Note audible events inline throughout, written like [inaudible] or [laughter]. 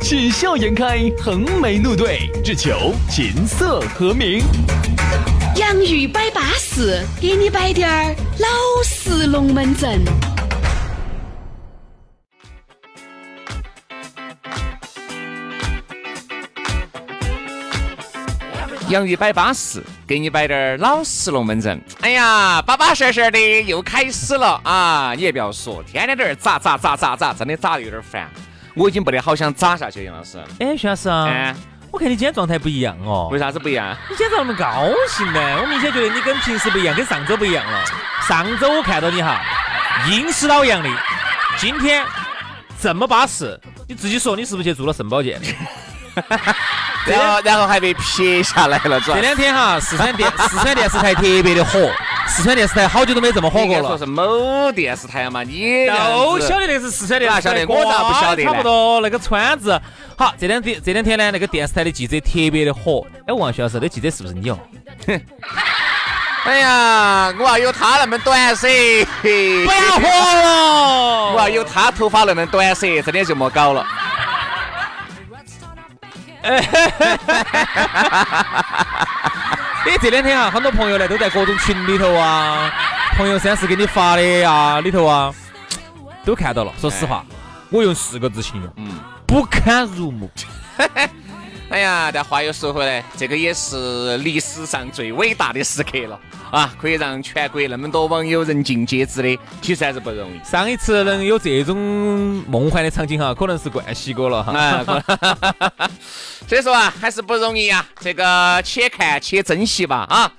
喜笑颜开，横眉怒对，只求琴瑟和鸣。洋芋摆巴士，给你摆点儿老式龙门阵。洋芋摆巴适，给你摆点儿老实龙门阵。哎呀，巴巴适适的又开始了啊！你也不要说，天天在这儿咋咋咋咋咋，真的咋的有点烦。我已经不得好想扎下去，杨老师。哎，徐老师啊，哎，我看你今天状态不一样哦。为啥子不一样？你今天咋那么高兴呢？[laughs] 我明显觉得你跟平时不一样，跟上周不一样了。上周我看到你哈，阴湿老阳的，今天这么巴适，你自己说你是不是去做了肾保健？[laughs] 然后然后还被撇下来了，这两天哈，四川电四川电视台特别的火，四川电视台好久都没这么火过了。说是某电视台嘛，你都晓得那是四川电视台，晓得我咋不晓得呢差不多那个川字。好，这两天这两天呢，那个电视台的记者特别的火。哎，王徐老师，那记者是不是你哦？哎呀，我要有他那么短噻，不要火了，[laughs] 我要有他头发那么短噻，真的就莫搞了。[laughs] [laughs] 哎，这两天啊，很多朋友呢都在各种群里头啊，朋友三四给你发的呀里头啊，都看到了。说实话，我用四个字形容，嗯，不堪入目。[laughs] 哎呀，但话又说回来，这个也是历史上最伟大的时刻了啊！可以让全国那么多网友人尽皆知的，其实还是不容易。上一次能有这种梦幻的场景哈，可能是冠希哥了哈。[laughs] 所以说啊，还是不容易啊。这个且看且珍惜吧啊！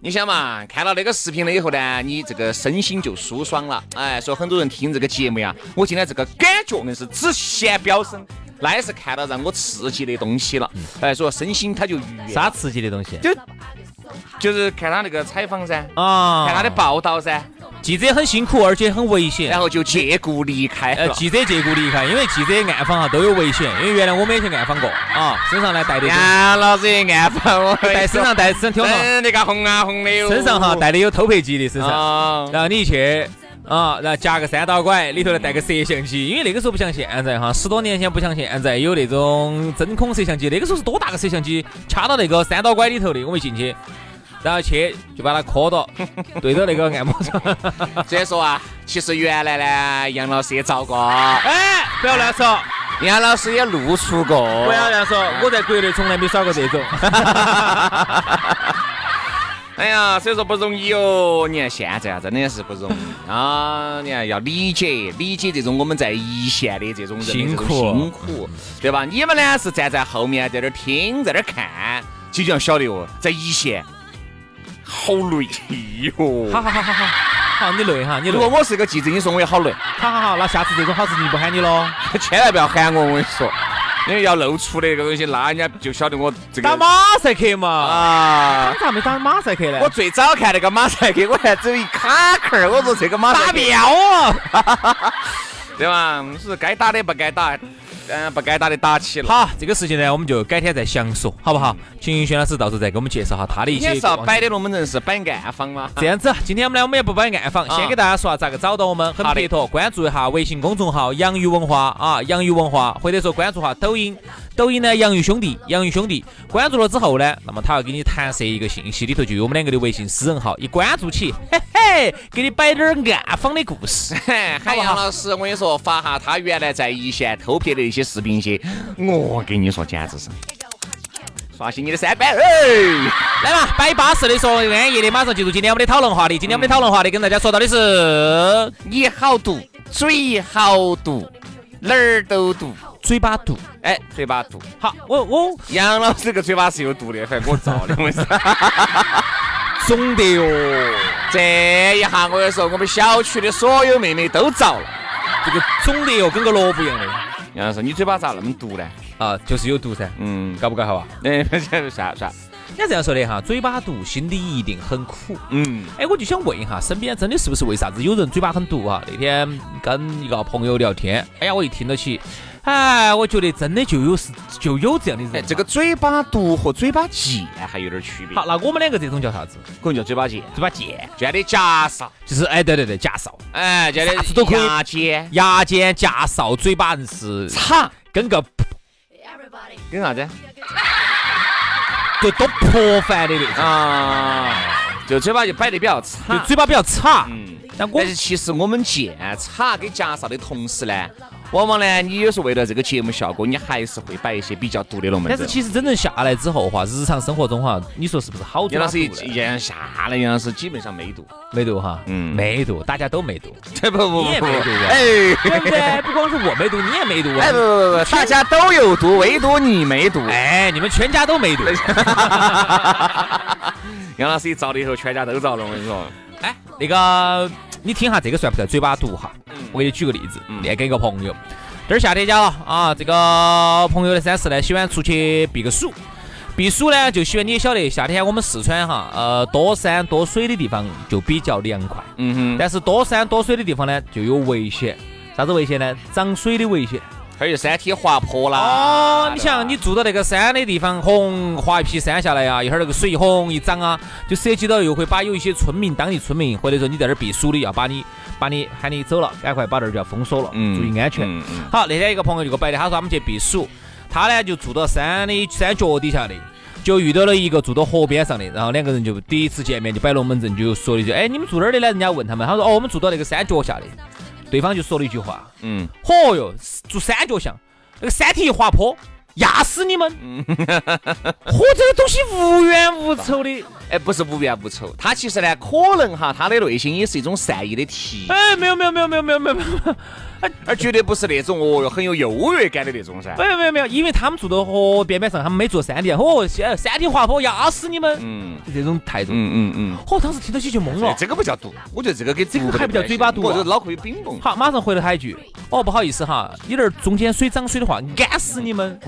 你想嘛，看到那个视频了以后呢，你这个身心就舒爽了。哎，说很多人听这个节目呀，我今天这个感觉硬是直线飙升。那也是看到让我刺激的东西了，哎，说身心他就愉悦。啥刺激的东西？就就是看他那个采访噻，啊，看他的报道噻。记者很辛苦，而且很危险，然后就借故离开呃。记者借故离开，因为记者暗访啊都有危险，因为原来我们也去暗访过啊，身上呢带的。杨老子也暗访我，带身上带身听嘛，那个红啊红的哟。身上哈带的有偷拍机的身上，然后你一去。啊，然后夹个三道拐，里头呢带个摄像机，因为那个时候不像现在哈，十多年前不像现在有那种真空摄像机，那个时候是多大个摄像机，掐到那个三道拐里头的，我们进去，然后去就把它磕到，对着那个按摩床。[laughs] 所以说啊，其实原来呢，杨老师也遭过，哎，不要乱说，杨老师也露出过，不要乱说，我在国内从来没耍过这种。[laughs] 哎呀，所以说不容易哦。你看现在啊，真的是不容易啊。[laughs] 你看要理解理解这种我们在一线的这种人辛苦辛苦，对吧？你们呢是站在后面在那儿听，在那儿看，就要晓得哦，在一线好累哟。好好好好好，好你累哈，你累。如果我是个记者，你说我也好累。好好好，那下次这种好事情不喊你喽，[laughs] 千万不要喊我，我跟你说。因为要露出的这个东西，那人家就晓得我这个打马赛克嘛啊！你咋没打马赛克呢？我最早看那个马赛克，[laughs] 我还只有一卡壳儿。我说这个马打标啊，[laughs] 对吧？是该打的不该打。嗯，不该打的打起了。好，这个事情呢，我们就改天再详说，好不好？请轩老师到时候再给我们介绍下他的一些。你是要摆的龙门阵是摆暗访吗？这样子，今天我们呢，我们也不摆暗访，先给大家说下咋个找到我们，很撇脱，关注一下微信公众号“洋芋文化”啊，“洋芋文化”，或者说关注下抖音，抖音呢“洋芋兄弟”，洋芋兄弟，关注了之后呢，那么他要给你弹射一个信息，里头就有我们两个的微信私人号，一关注起，嘿嘿，给你摆点暗访的故事。[laughs] 喊杨老师，我跟你说，发下他原来在一线偷拍的一些视频些。我跟你说，简直是刷新你的三观！哎，来嘛，摆巴适的说安逸的，马上进入今天我们的讨论话题。今天我们的讨论话题跟大家说到的是：你好毒，嘴好毒，哪儿都毒，嘴巴毒。哎，嘴巴毒。好，我我杨老师这个嘴巴是有毒的，反正我造的，我是。肿的哟，这一下我跟你说，我们小区的所有妹妹都遭了。这个肿的哟，跟个萝卜一样的。杨老师，你嘴巴咋那么毒呢？啊，就是有毒噻，嗯，搞不搞好啊？哎，算算，人家这样说的哈，嘴巴毒，心里一定很苦。嗯，哎，我就想问一下，身边真的是不是为啥子有人嘴巴很毒啊？那天跟一个朋友聊天，哎呀，我一听到起，哎，我觉得真的就有是就有这样的人这个嘴巴毒和嘴巴贱还有点区别。好，那我们两个这种叫啥子？可能叫嘴巴贱，嘴巴贱，贱的夹哨，就是哎，对对对，夹哨，哎，贱的啥子都可以牙尖，牙尖夹哨，嘴巴硬是差，跟个跟啥子？[laughs] 就多破烦的那种，啊，就嘴巴就摆得比较就差。嘴巴比较差。嗯，但我但是其实我们见差跟夹哨的同时呢，往往呢，你有时候为了这个节目效果，你还是会摆一些比较毒的龙门阵。但是其实真正下来之后话，日常生活中哈，你说是不是好多杨老师一巴毒呢一样下来，杨老师基本上没毒。没毒哈？嗯没毒，大家都没毒，不不不你也没哎，对不对？不光是我没毒，你也没毒哎不啊。不不不，大家都有毒，唯独你没毒。[laughs] 哎，你们全家都没毒。[laughs] 杨老师一着了以后，全家都着了。我跟你说，哎，那个，你听下这个算不算嘴巴毒哈？嗯我给你举个例子，念给一个朋友，这儿夏天家了啊，这个朋友的三四呢，喜欢出去避个暑。避暑呢，就喜欢你也晓得，夏天我们四川哈，呃，多山多水的地方就比较凉快，嗯哼，但是多山多水的地方呢，就有危险。啥子危险呢？涨水的危险。还有山体滑坡啦。哦，你想，你住到那个山的地方，轰滑一批山下来啊，一会儿那个水轰一涨啊，就涉及到又会把有一些村民、当地村民，或者说你在这儿避暑的，要把你把你喊你走了，赶快把那儿就要封锁了，嗯注意安全。好，那天一个朋友就给我摆的，他说他们去避暑，他呢就住到山的山脚底下的。就遇到了一个住到河边上的，然后两个人就第一次见面就摆龙门阵，就说了一句：“哎，你们住哪儿的呢？”人家问他们，他说：“哦，我们住到那个山脚下的。”对方就说了一句话：“嗯，嚯哟，住山脚下，那个山体一滑坡，压死你们！嚯，[laughs] 这个东西无冤无仇的。哎，不是无冤无仇，他其实呢，可能哈，他的内心也是一种善意的提，哎，没有没有没有没有没有没有没有 [laughs] 而绝对不是那种哦哟很有优越感的那种噻。没有没有没有，因为他们住到河边边上，他们没住山底下。嚯，山山体滑坡，压死你们！嗯就这种态度。嗯嗯嗯。哦，当时听到起就懵了。这个不叫毒，我觉得这个跟这个还不叫嘴巴毒啊我这脑壳有冰崩。好，马上回了他一句：“哦，不好意思哈，你那儿中间水涨水的话，干死你们！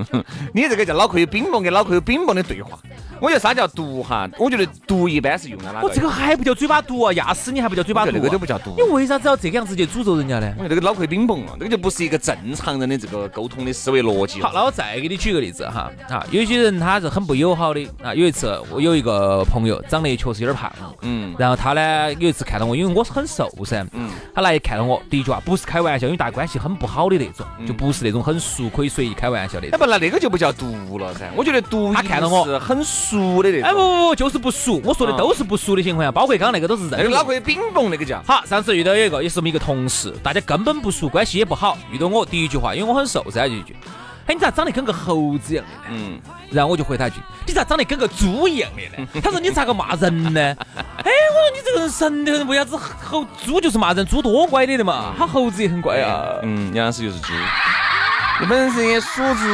[laughs] 你这个叫脑壳有冰崩跟脑壳有冰崩的对话。我觉得啥叫毒哈？我觉得毒一般是用在哪个？我这个还不叫嘴巴毒啊，压死你还不叫嘴巴毒、那个都不叫毒你为啥子要这个样子去诅咒人家呢？我觉得这个脑壳有冰崩了，这个就不是一个正常人的这个沟通的思维逻辑。好，那我再给你举个例子哈啊，有些人他是很不友好的啊。有一次我有一个朋友长得确实有点胖，嗯然后他呢有一次看到我，因为我是很瘦噻，嗯他来看到我，第一句话不是开玩笑，因为大家关系很不好的那种，嗯就不是那种很熟可以随意开玩笑的那。不，那那个就不叫毒了噻。我觉得毒他看到我是很熟的那哎不。不不，就是不熟，我说的都是不熟的情况下，包括刚刚那个都是认的那个脑壳有冰崩，那个叫。好，上次遇到有一个，也是我们一个同事，大家根本不熟，关系也不好。遇到我第一句话，因为我很瘦噻，就一句：“哎，你咋长得跟个猴子一样的呢？”嗯，然后我就回他一句：“你咋长得跟个猪一样的呢？” [laughs] 他说：“你咋个骂人呢？” [laughs] 哎，我说你这个人神的很，为啥子猴猪就是骂人？猪多乖的的嘛，他猴子也很乖啊。嗯，杨老师就是猪。你本身也属猪。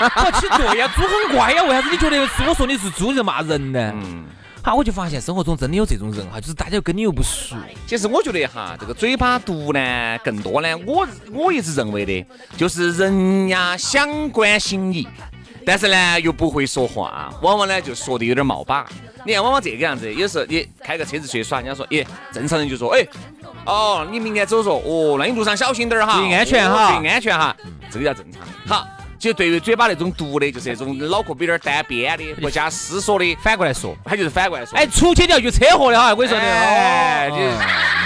我其实对呀，猪很乖呀，为啥子你觉得是我说你是猪就骂人呢？嗯，好，我就发现生活中真的有这种人哈，就是大家跟你又不熟。其实我觉得哈，这个嘴巴毒呢，更多呢，我我一直认为的，就是人家想关心你，但是呢又不会说话，往往呢就说的有点冒把。你看，往往这个样子，有时候你开个车子出去耍，人家说，耶，正常人就说，哎，哦，你明天走说，哦，那你路上小心点儿哈，注意安全哦哈注意安全哈，这个叫正常。好，其实对于嘴巴那种毒的，就是那种脑壳有点儿单边的，不加思索的，反过来说，他就是反过来说，哎，出去就要遇车祸的哈，我跟你说的。哎，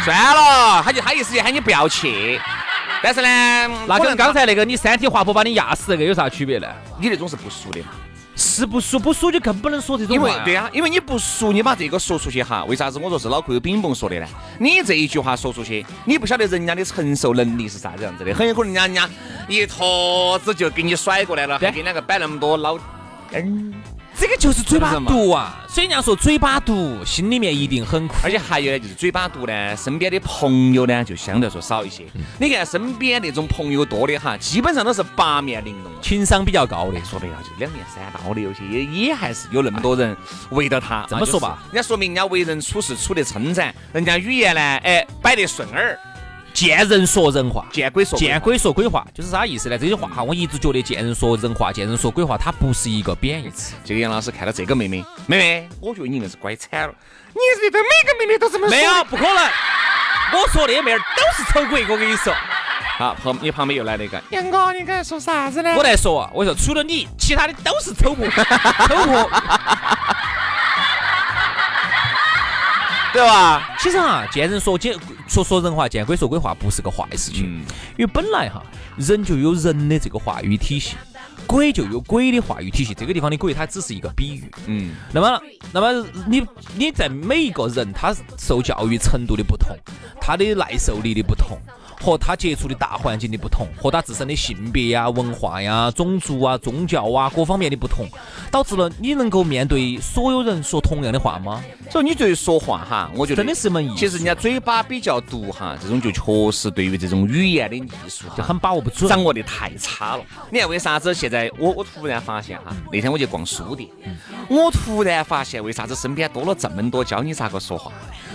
算了，他就他意思就喊你不要去。但是呢，那跟刚才那个你山体滑坡把你压死那个有啥区别呢？你那种是不熟的嘛，是不熟不熟就更不能说这种话呀。因为对呀、因为你不熟，你把这个说出去哈，为啥子我说是脑壳有冰崩说的呢？你这一句话说出去，你不晓得人家的承受能力是啥子样子的，很有可能人家人家一坨子就给你甩过来了，给两个摆那么多老。这个就是嘴巴毒啊！所以人家说嘴巴毒，心里面一定很苦。而且还有呢，就是嘴巴毒呢，身边的朋友呢就相对来说少一些。你看身边那种朋友多的哈，基本上都是八面玲珑。情商比较高的，说白了，就是两面三刀的，有些也也还是有那么多人围着他。这么说吧人家说明人家为人处事处得称赞，人家语言呢，哎，摆得顺耳。见人说人话，见鬼说鬼见鬼说鬼话，就是啥意思呢？这句话哈，我一直觉得见人说人话，见人说鬼话，它不是一个贬义词。这个杨老师看到这个妹妹，妹妹，我觉得你硬是乖惨了。你觉得每个妹妹都这么说？没有，不可能。我说的妹儿都是丑鬼，我跟你说。好，旁你旁边又来了一个杨哥，你刚才说啥子呢？我来说，我说除了你，其他的都是丑货，[laughs] 丑货。对吧？其实哈，见人说见说说人话，见鬼说鬼话，不是个坏事情。因为本来哈，人就有人的这个话语体系，鬼就有鬼的话语体系。这个地方的鬼，它只是一个比喻。嗯。那么，那么你你在每一个人他受教育程度的不同，他的耐受力的不同。和他接触的大环境的不同，和他自身的性别呀、文化呀、种族啊、宗教啊各方面的不同，导致了你能够面对所有人说同样的话吗？所以你对于说话哈，我觉得真的是门艺术。其实人家嘴巴比较毒哈，这种就确实对于这种语言的艺术就很把握不准，掌握的太差了。你看为啥子现在我我突然发现哈，那天我去逛书店，我突然发现为啥子身边多了这么多教你咋个说话，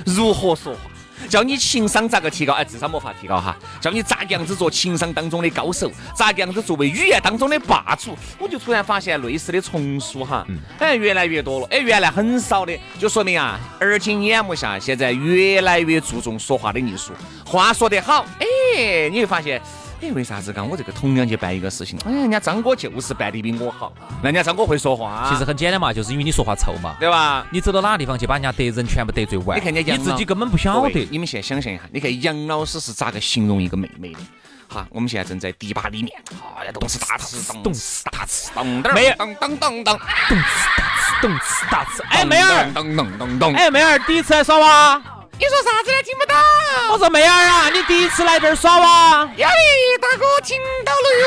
如何说话。教你情商咋个提高？哎，智商没法提高哈。教你咋个样子做情商当中的高手，咋个样子作为语言当中的霸主。我就突然发现类似的丛书哈，哎，越来越多了。哎，原来很少的，就说明啊，耳今眼目下，现在越来越注重说话的艺术。话说得好，哎，你会发现。哎，为啥子？刚我这个同样去办一个事情，哎，人家张哥就是办的比我好。那人家张哥会说话，其实很简单嘛，就是因为你说话臭嘛，对吧？你走到哪个地方去把人家得人全部得罪完？你看人家你自己根本不晓得。你们现在想象一下，你看杨老师是咋个形容一个妹妹的？哈，我们现在正在迪吧里面，哎呀，动次大次，动次大次，咚咚咚咚咚咚，动次大次，动次大次。哎，妹儿，咚咚咚咚。哎，妹儿，第一次来耍哇？你说啥子呢？听不到。我说妹儿啊，你第一次来这儿耍哇？呀咦，大哥听到了哟。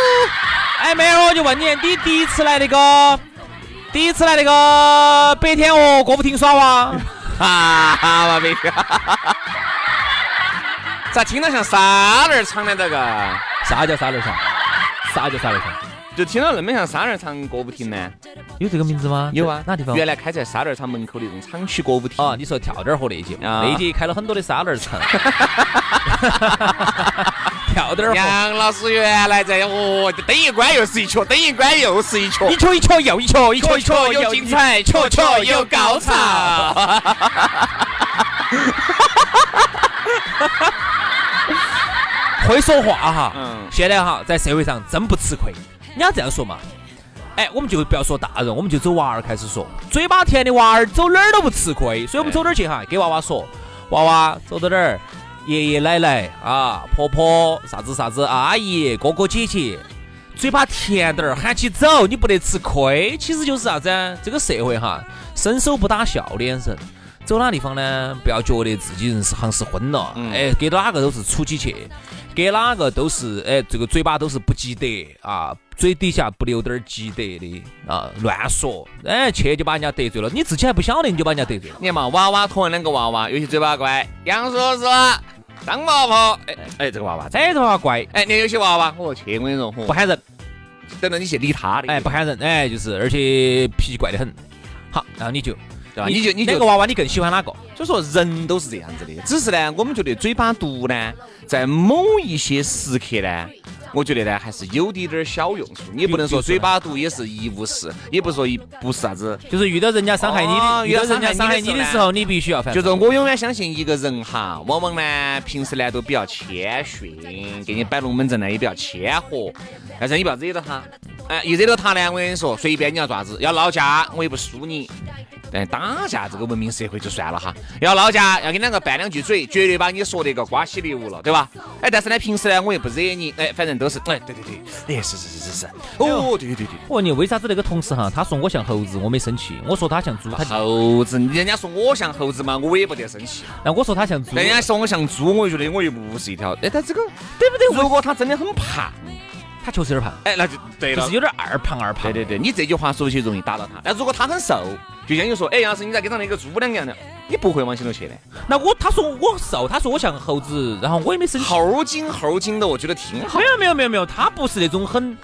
哎，妹儿，我就问你，你第一次来那个，第一次来那个白天鹅歌舞厅耍哇？哈哈，没听。咋听到像沙儿唱的这个？啥叫沙儿唱？啥叫沙儿唱？就听到那么像沙儿厂歌舞厅呢？有这个名字吗？有啊，哪地方？原来开在沙儿厂门口的那种厂区歌舞厅。啊，你说跳点儿河那节，那节开了很多的沙儿厂。[laughs] 跳点儿。杨老师原来在哦，灯一关又是一曲，灯一关又是一曲，一曲一曲又一曲，一曲一曲又精彩，曲曲又高潮。[laughs] 会说话哈，嗯，现在哈在社会上真不吃亏。你要这样说嘛？哎，我们就不要说大人，我们就走娃儿开始说。嘴巴甜的娃儿走哪儿都不吃亏，所以我们走哪儿去哈？给娃娃说，娃娃走到哪儿，爷爷奶奶啊，婆婆啥子啥子，阿姨哥哥姐姐，嘴巴甜点儿喊起走，你不得吃亏。其实就是啥子？这个社会哈，伸手不打笑脸人，走哪地方呢？不要觉得自己人是行是昏了，哎，给哪个都是出起去。给哪个都是哎，这个嘴巴都是不积德啊，嘴底下不留点积德的啊，乱说哎，去就把人家得罪了，你自己还不晓得你就把人家得罪了。你看嘛，娃娃同样两个娃娃，有些嘴巴乖，杨叔叔、张婆婆，哎哎，这个娃娃，这个娃娃乖，哎，你有些娃娃，我去，我跟你说，不喊人，等到你去理他的，哎，不喊人，哎，就是，而且脾气怪得很。好，然后你就。对吧？你就你两个娃娃，你更喜欢哪个？所以说人都是这样子的，只是呢，我们觉得嘴巴毒呢，在某一些时刻呢，我觉得呢，还是有滴点儿小用处。你不能说嘴巴毒也是一无是，也不说一不是啥子，就是遇到人家伤害你的，遇到人家伤害你的时候，你必须要反。就是我永远相信一个人哈，往往呢，平时呢都比较谦逊，给你摆龙门阵呢也比较谦和，但是你不要惹到他，哎，一惹到他呢，我跟你说，随便你要咋子，要闹架我也不输你。但打架这个文明社会就算了哈，要闹架要跟两个拌两句嘴，绝对把你说得个瓜稀流了，对吧？哎，但是呢，平时呢我又不惹你，哎，反正都是，哎，对对对，哎，是是是是是，哦，对对对对。我问你，为啥子那个同事哈，他说我像猴子，我没生气；我说他像猪，他猴子，人家说我像猴子嘛，我也不得生气。那我说他像猪，人家说我像猪，我就觉得我又不是一条。哎，他这个对不对？如果他真的很胖。他确实有点胖，哎，那就对了，就是有点二胖二胖。对对对，你这句话说起容易打到他。那如果他很瘦，就像你说，哎，杨老师，你咋跟上那个猪两样的？你不会往心头去的。那我他说我瘦，他说我像猴子，然后我也没生气。猴精猴精的，我觉得挺好。没有没有没有没有，他不是那种很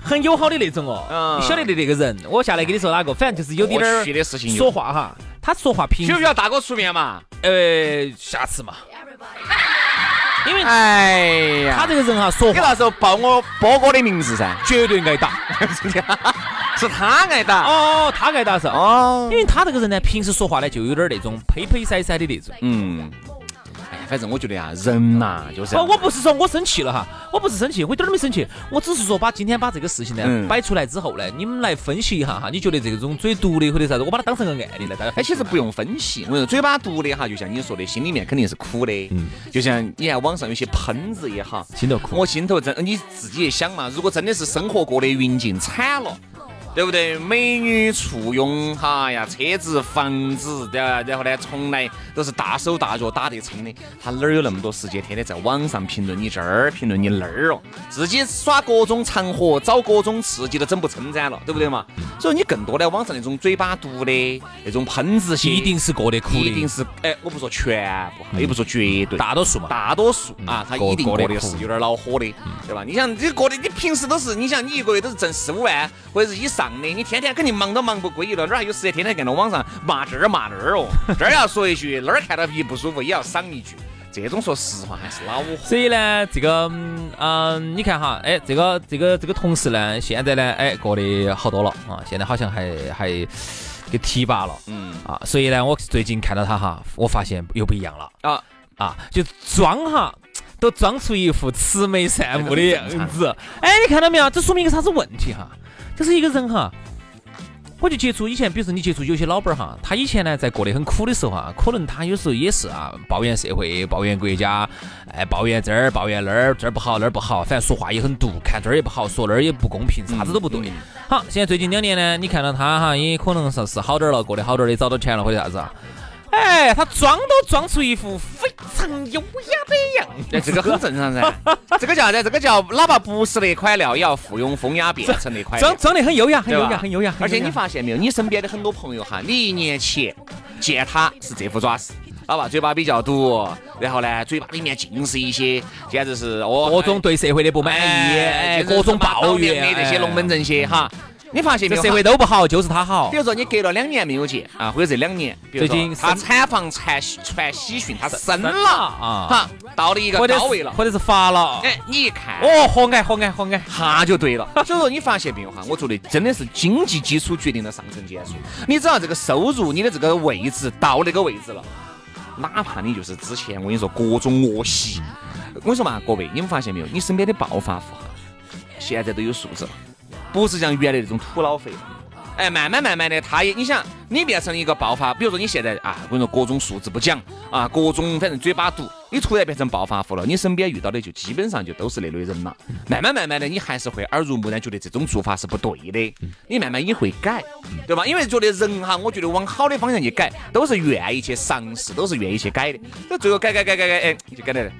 很友好的那种哦。嗯你晓得的那个人，我下来跟你说哪个，反正就是有点儿的事情。说话哈，他说话平。需不需要大哥出面嘛？呃，下次嘛。因为哎呀，他这个人哈，说话你那时候报我波哥的名字噻，绝对挨打。[laughs] 是他挨打。哦，他挨打是。哦因，为他这个人呢，平时说话呢，就有点那种呸呸塞塞的那种。嗯，反正我觉得呀，人呐就是我，我不是说我生气了哈，我不是生气，我一点儿都没生气，我只是说把今天把这个事情呢嗯摆出来之后呢，你们来分析一下哈，你觉得这种嘴毒的或者啥子，我把它当成个案例来，大家哎，其实不用分析，我说，嘴巴毒的哈，就像你说的，心里面肯定是苦的。嗯，就像你看网上有些喷子也好，心头苦我心头真，你自己也想嘛，如果真的是生活过得云尽惨了。对不对？美女簇拥，哈呀，车子、房子，对吧？然后呢，从来都是大手大脚打得撑的，他哪儿有那么多时间天天在网上评论你这儿，评论你那儿哦？自己耍各种场合，找各种刺激都整不撑展了，对不对嘛？所以你更多的网上那种嘴巴毒的那种喷子些，一定是过得苦的，一定是哎，我不说全部，也不说绝对，大多数嘛。大多数啊，他一定过得是有点恼火的，对吧？你想，你过得你平时都是，你想你一个月都是挣四五万或者是以上的，你天天肯定忙都忙不归了，哪还有时间天天跟到网上骂这儿骂那儿哦？[laughs] 这儿要说一句，那儿看到一不舒服也要赏一句，这种说实话还是恼火。所以呢，这个嗯、呃你看哈，哎，这个这个这个同事呢，现在呢，哎，过得好多了啊，现在好像还还给提拔了，嗯啊，所以呢，我最近看到他哈，我发现又不一样了啊，啊，就装哈。都装出一副慈眉善目的样子，哎，你看到没有？这说明一个啥子问题哈？就是一个人哈，我就接触以前，比如说你接触有些老板儿哈，他以前呢在过得很苦的时候啊，可能他有时候也是啊，抱怨社会，抱怨国家，哎，抱怨这儿，抱怨那儿，这儿不好那儿不好，反正说话也很毒，看这儿也不好，说那儿也不公平，啥子都不对。好，现在最近两年呢，你看到他哈，也可能说是好点儿了，过得好点儿的，找到钱了或者啥子啊。哎，他装都装出一副非常优雅的样子。哎，这个很正常噻，[laughs] 这个叫啥子？这个叫哪怕不是那块料，也要附庸风雅变成那块料装。装得很优雅，很优雅，很优雅。而且你发现没有，你身边的很多朋友哈，你一年前见他是这副爪式，好吧，嘴巴比较毒，然后呢，嘴巴里面尽是一些，简直是哦，各种对社会的不满意，哎哎，各种抱怨的这些龙门阵些哈，你发现没有？这社会都不好，就是他好比。如说你隔了两年没有见啊，或者这两年，最近他产房传传喜讯，他生生了了啊哈，到了一个高位了，是或者是发了。哎，你一看，哦，活该，活该，活该。哈就对了。所以说你发现没有哈？我觉得真的是经济基础决定了上层建筑。你只要这个收入，你的这个位置到那个位置了，哪怕你就是之前我跟你说各种恶习，我跟你说嘛，各位，你们发现没有？你身边的暴发户哈，现在都有素质了，不是像原来那种土老肥。哎，慢慢慢慢的，他也，你想，你变成一个爆发，比如说你现在啊，我跟你说各种素质不讲啊，各种反正嘴巴毒，你突然变成暴发户了，你身边遇到的就基本上就都是那类人了。慢慢慢慢的，你还是会耳濡目染，觉得这种做法是不对的，你慢慢也会改，对吧？因为觉得人哈，我觉得往好的方向去改，都是愿意去尝试，都是愿意去改的。这最后改改改改改，哎，就改来了。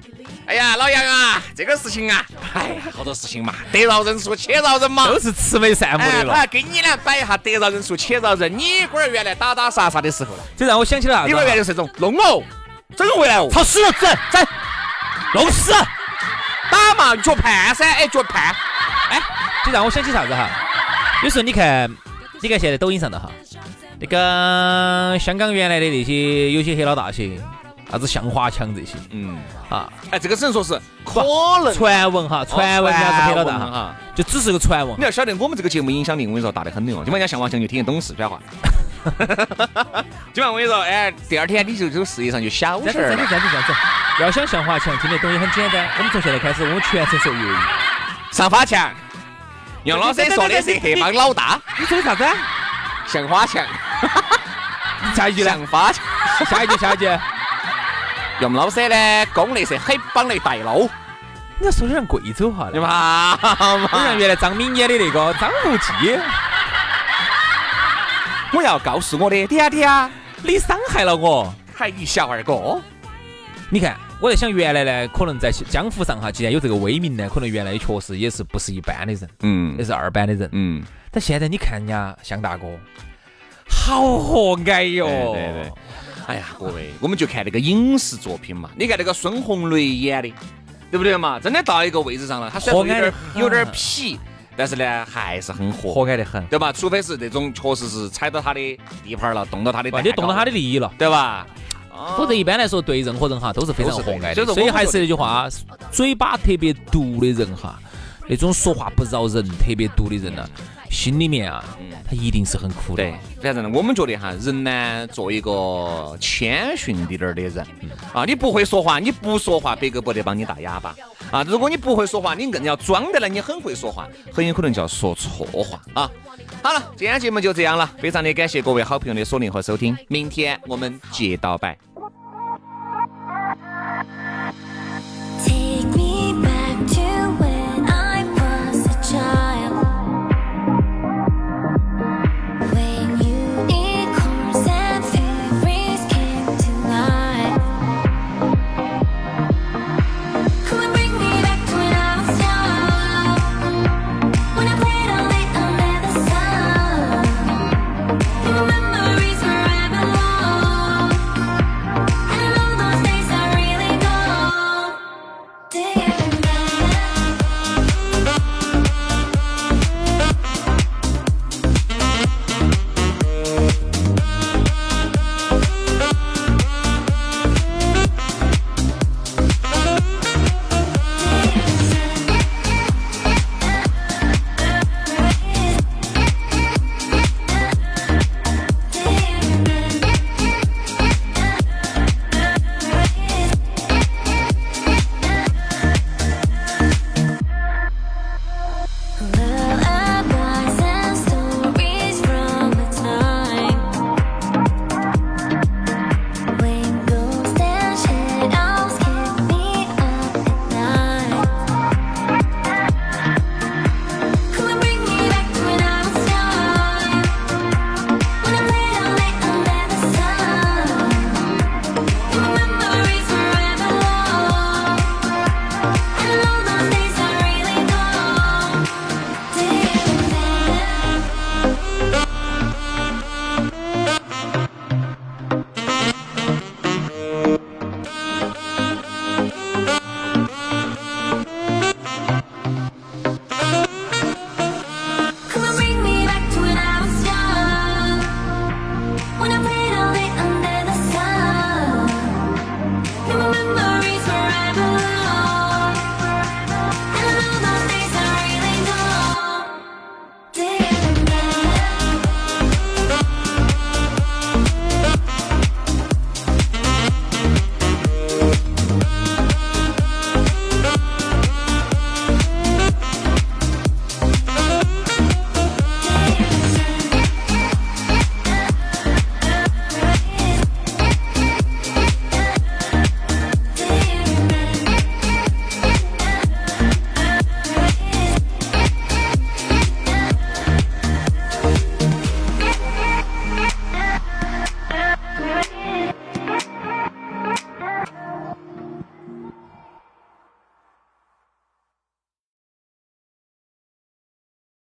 哎呀，老杨啊，这个事情啊，哎呀，好多事情嘛，得饶人处且饶人嘛。都是慈眉善目哎，的了。他还跟你俩摆一下得饶人处且饶人，你龟儿原来打打杀杀的时候了，这让我想起了啥子啊？你龟儿原来是这种弄哦，整回来哦，操死了，整整，弄死！打嘛，脚判噻，哎，脚判，哎，这让我想起啥子哈？有时候你看，你看现在抖音上的哈，那个香港原来的那些有些黑老大些，啥子向华强这些嗯，啊，哎，这个只能说是可能传闻哈，传闻人家是黑老大哈。就只是个传闻你。要晓得，我们这个节目影响力，我跟你说大得很的哦。你把人家向华强就听得懂四川话。[laughs] 今晚我跟你说，哎，第二天你就这个事业上就小事儿了。这样子，这样子。要想向华强听得懂也很简单，我们从现在开始，我们全程说粤语。上花强，杨老师说的是黑帮老大，你说的啥子啊？向花强，下一句呢？向花强。下一句，下一句。杨老师呢，讲的是黑帮的大佬，你要说的像贵州话对的，吧？就像原来张敏演的那个张无忌，我要告诉我的嗲嗲，你伤害了我。还一笑而过。你看，我在想，原来呢，可能在江湖上哈，既然有这个威名呢，可能原来确实也是不是一般的人，嗯也是二般的人。嗯，但现在你看人家向大哥，好活该哟。对对对哎呀，各位，我们就看那个影视作品嘛，你看那个孙红雷演的，对不对嘛？真的到一个位置上了，他虽然有点有点痞，但是呢还是很活，活该得很。对吧？除非是那种确实是踩到他的地盘了，动到他的蛋糕，哇，你动到他的利益了。对吧？否则一般来说对任何人哈都是非常活该的。所以还是那句话，嘴巴特别毒的人哈，那种说话不饶人、特别毒的人呢。心里面啊，他一定是很苦的。对，反正我们觉得哈，人呢，做一个谦逊滴点儿的人啊，你不会说话，你不说话，别个不得帮你大哑巴啊。如果你不会说话，你硬要装的来，你很会说话，很有可能就要说错话啊。好了，今天节目就这样了，非常的感谢各位好朋友的锁定和收听，明天我们接到拜。